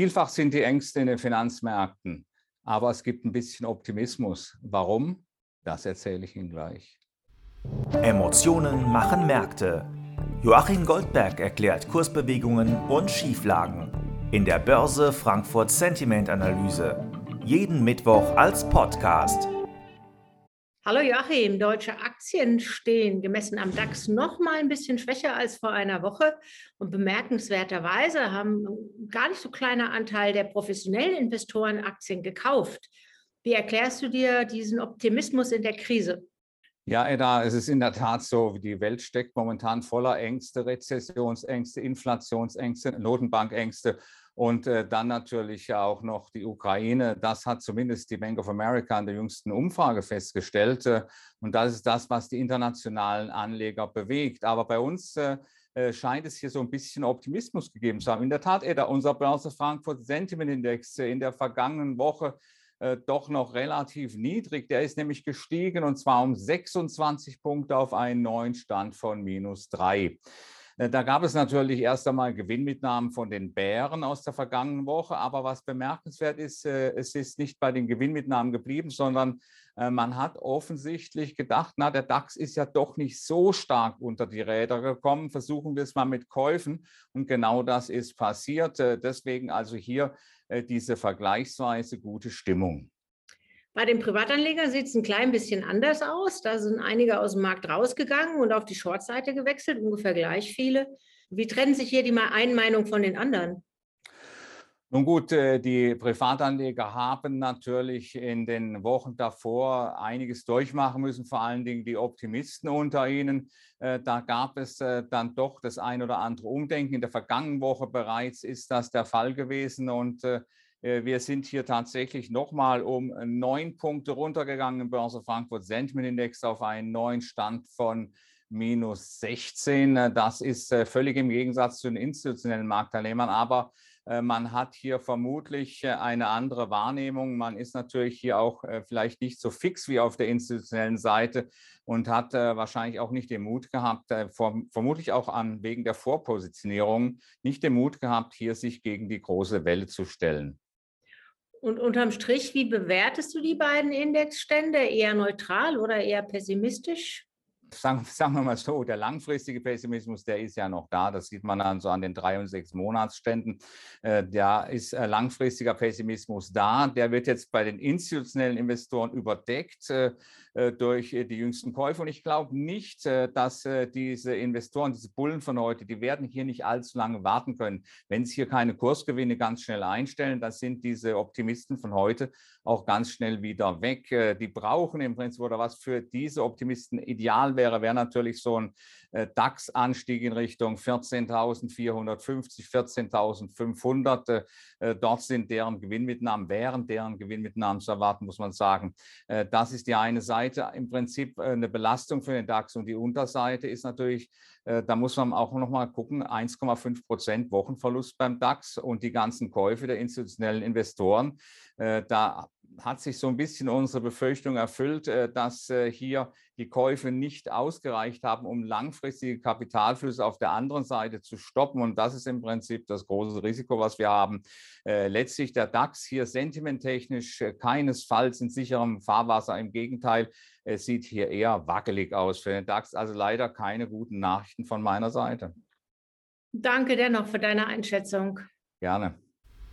Vielfach sind die Ängste in den Finanzmärkten, aber es gibt ein bisschen Optimismus. Warum? Das erzähle ich Ihnen gleich. Emotionen machen Märkte. Joachim Goldberg erklärt Kursbewegungen und Schieflagen in der Börse Frankfurt Sentiment Analyse. Jeden Mittwoch als Podcast. Hallo Joachim, deutsche Aktien stehen gemessen am DAX noch mal ein bisschen schwächer als vor einer Woche und bemerkenswerterweise haben gar nicht so kleiner Anteil der professionellen Investoren Aktien gekauft. Wie erklärst du dir diesen Optimismus in der Krise? Ja, Edda, es ist in der Tat so, die Welt steckt momentan voller Ängste, Rezessionsängste, Inflationsängste, Notenbankängste und äh, dann natürlich auch noch die Ukraine. Das hat zumindest die Bank of America in der jüngsten Umfrage festgestellt. Äh, und das ist das, was die internationalen Anleger bewegt. Aber bei uns äh, äh scheint es hier so ein bisschen Optimismus gegeben zu haben. In der Tat, Edda, unser Börse Frankfurt Sentiment Index äh, in der vergangenen Woche äh, doch noch relativ niedrig. Der ist nämlich gestiegen und zwar um 26 Punkte auf einen neuen Stand von minus 3 da gab es natürlich erst einmal Gewinnmitnahmen von den Bären aus der vergangenen Woche. Aber was bemerkenswert ist, äh, es ist nicht bei den Gewinnmitnahmen geblieben, sondern äh, man hat offensichtlich gedacht, na, der DAX ist ja doch nicht so stark unter die Räder gekommen. Versuchen wir es mal mit Käufen. Und genau das ist passiert. Deswegen also hier diese vergleichsweise gute Stimmung. Bei den Privatanlegern sieht es ein klein bisschen anders aus. Da sind einige aus dem Markt rausgegangen und auf die Short-Seite gewechselt, ungefähr gleich viele. Wie trennen sich hier die einen Meinung von den anderen? Nun gut, äh, die Privatanleger haben natürlich in den Wochen davor einiges durchmachen müssen, vor allen Dingen die Optimisten unter ihnen. Äh, da gab es äh, dann doch das ein oder andere Umdenken. In der vergangenen Woche bereits ist das der Fall gewesen und wir sind hier tatsächlich nochmal um neun Punkte runtergegangen im Börse Frankfurt Sentiment Index auf einen neuen Stand von minus 16. Äh, das ist äh, völlig im Gegensatz zu den institutionellen Marktteilnehmern, aber man hat hier vermutlich eine andere Wahrnehmung. Man ist natürlich hier auch vielleicht nicht so fix wie auf der institutionellen Seite und hat wahrscheinlich auch nicht den Mut gehabt, vermutlich auch an, wegen der Vorpositionierung, nicht den Mut gehabt, hier sich gegen die große Welle zu stellen. Und unterm Strich, wie bewertest du die beiden Indexstände? Eher neutral oder eher pessimistisch? sagen, sagen wir mal so, der langfristige Pessimismus, der ist ja noch da. Das sieht man dann so an den drei und sechs Monatsständen. Äh, da ist äh, langfristiger Pessimismus da. Der wird jetzt bei den institutionellen Investoren überdeckt äh, durch die jüngsten Käufe. Und ich glaube nicht, dass diese Investoren, diese Bullen von heute, die werden hier nicht allzu lange warten können. Wenn sie hier keine Kursgewinne ganz schnell einstellen, dann sind diese Optimisten von heute auch ganz schnell wieder weg. Die brauchen im Prinzip oder was für diese Optimisten ideal wäre, wäre natürlich so ein äh, DAX-Anstieg in Richtung 14.450, 14.500. Äh, dort sind deren Gewinnmitnahmen, wären deren Gewinnmitnahmen zu erwarten, muss man sagen. Äh, das ist die eine Seite. Im Prinzip eine Belastung für den DAX und die Unterseite ist natürlich, da muss man auch noch mal gucken, 1,5 Prozent Wochenverlust beim DAX und die ganzen Käufe der institutionellen Investoren. Da hat sich so ein bisschen unsere Befürchtung erfüllt, äh, dass äh, hier die Käufe nicht ausgereicht haben, um langfristige Kapitalflüsse auf der anderen Seite zu stoppen. Und das ist im Prinzip das große Risiko, was wir haben. Äh, letztlich der DAX hier sentimenttechnisch keinesfalls in sicherem Fahrwasser. Im Gegenteil, es sieht hier eher wackelig aus für den DAX. Also leider keine guten Nachrichten von meiner Seite. Danke dennoch für deine Einschätzung. Gerne.